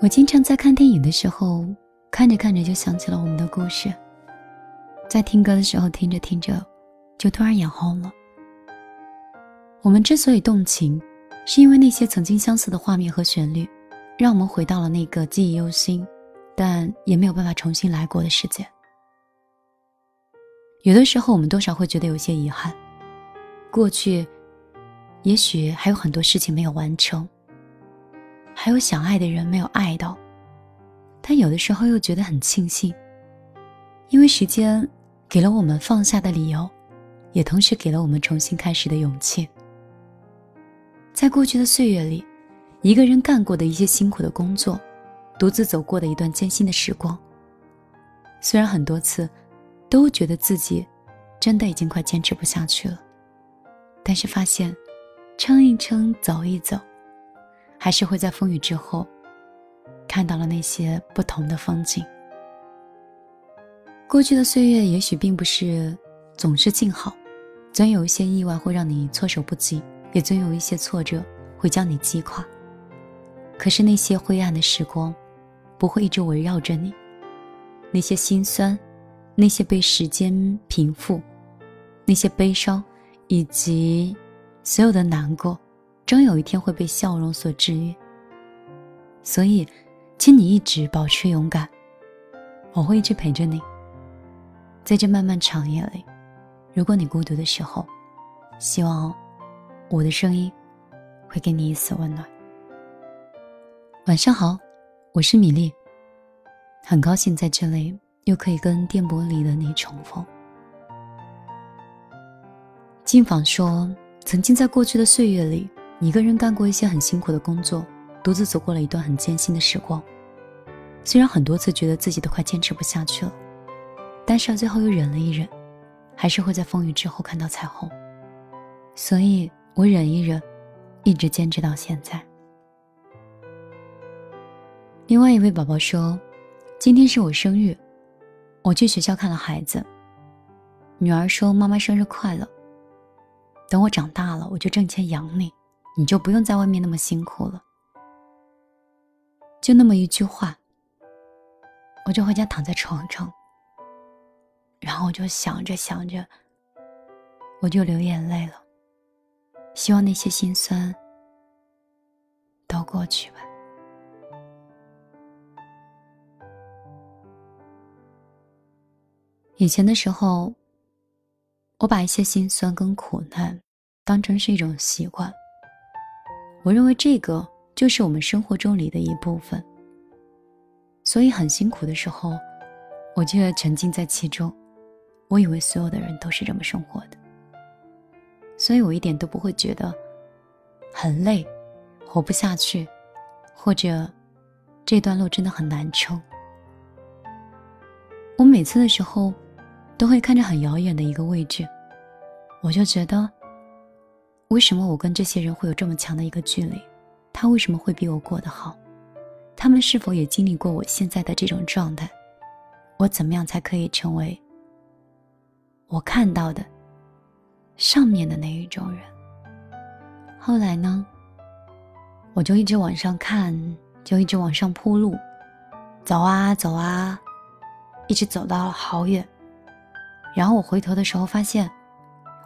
我经常在看电影的时候，看着看着就想起了我们的故事；在听歌的时候，听着听着，就突然眼红了。我们之所以动情，是因为那些曾经相似的画面和旋律，让我们回到了那个记忆犹新，但也没有办法重新来过的世界。有的时候，我们多少会觉得有些遗憾，过去，也许还有很多事情没有完成。还有想爱的人没有爱到，但有的时候又觉得很庆幸，因为时间给了我们放下的理由，也同时给了我们重新开始的勇气。在过去的岁月里，一个人干过的一些辛苦的工作，独自走过的一段艰辛的时光，虽然很多次都觉得自己真的已经快坚持不下去了，但是发现撑一撑，走一走。还是会在风雨之后，看到了那些不同的风景。过去的岁月也许并不是总是静好，总有一些意外会让你措手不及，也总有一些挫折会将你击垮。可是那些灰暗的时光，不会一直围绕着你。那些心酸，那些被时间平复，那些悲伤，以及所有的难过。终有一天会被笑容所治愈。所以，请你一直保持勇敢，我会一直陪着你。在这漫漫长夜里，如果你孤独的时候，希望我的声音会给你一丝温暖。晚上好，我是米粒，很高兴在这里又可以跟电波里的你重逢。金访说，曾经在过去的岁月里。一个人干过一些很辛苦的工作，独自走过了一段很艰辛的时光。虽然很多次觉得自己都快坚持不下去了，但是最后又忍了一忍，还是会在风雨之后看到彩虹。所以我忍一忍，一直坚持到现在。另外一位宝宝说：“今天是我生日，我去学校看了孩子。女儿说：‘妈妈生日快乐。’等我长大了，我就挣钱养你。”你就不用在外面那么辛苦了。就那么一句话，我就回家躺在床上，然后我就想着想着，我就流眼泪了。希望那些心酸都过去吧。以前的时候，我把一些心酸跟苦难当成是一种习惯。我认为这个就是我们生活中里的一部分，所以很辛苦的时候，我就要沉浸在其中。我以为所有的人都是这么生活的，所以我一点都不会觉得很累，活不下去，或者这段路真的很难撑。我每次的时候，都会看着很遥远的一个位置，我就觉得。为什么我跟这些人会有这么强的一个距离？他为什么会比我过得好？他们是否也经历过我现在的这种状态？我怎么样才可以成为我看到的上面的那一种人？后来呢？我就一直往上看，就一直往上铺路，走啊走啊，一直走到了好远。然后我回头的时候发现，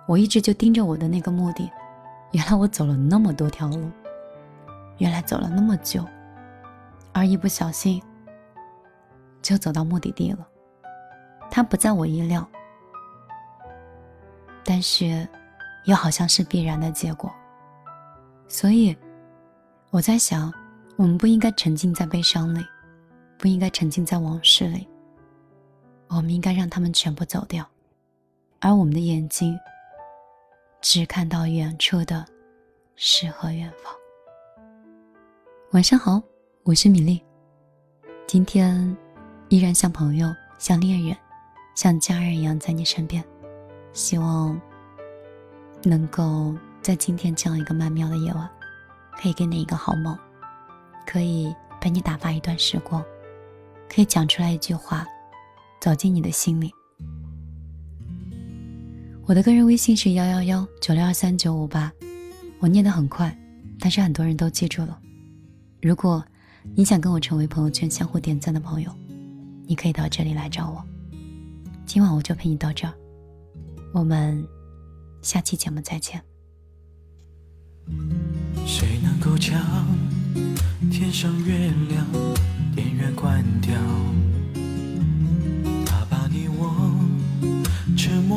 我一直就盯着我的那个目的。原来我走了那么多条路，原来走了那么久，而一不小心就走到目的地了。它不在我意料，但是又好像是必然的结果。所以我在想，我们不应该沉浸在悲伤里，不应该沉浸在往事里，我们应该让他们全部走掉，而我们的眼睛。只看到远处的诗和远方。晚上好，我是米粒。今天依然像朋友、像恋人、像家人一样在你身边，希望能够在今天这样一个曼妙的夜晚，可以给你一个好梦，可以陪你打发一段时光，可以讲出来一句话，走进你的心里。我的个人微信是幺幺幺九六二三九五八，我念得很快，但是很多人都记住了。如果你想跟我成为朋友圈相互点赞的朋友，你可以到这里来找我。今晚我就陪你到这儿，我们下期节目再见。谁能够将天上月亮电源关掉？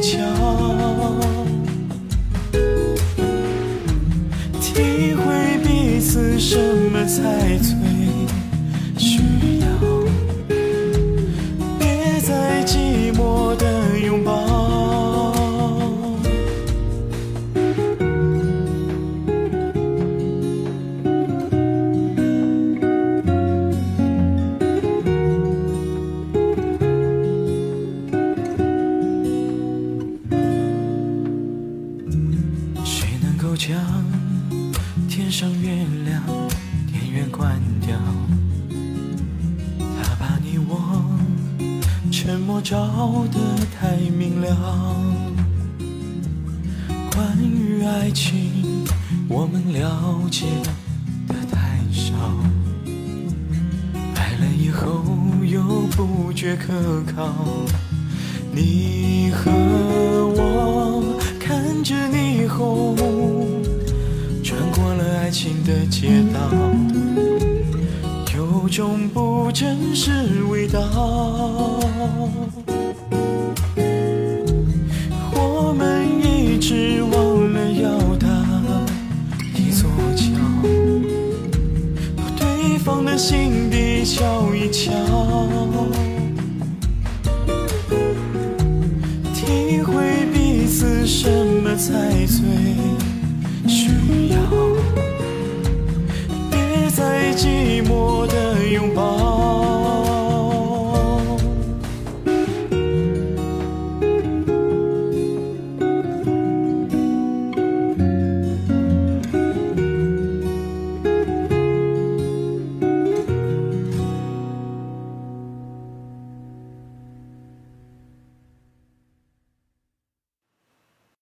桥。将天上月亮电源？关掉，他把你我沉默照得太明了。关于爱情，我们了解的太少。爱了以后又不觉可靠。你和我种不真实味道。我们一直忘了要搭一座桥，到对方的心底瞧一瞧，体会彼此什么才最需要。别再寂寞的。拥抱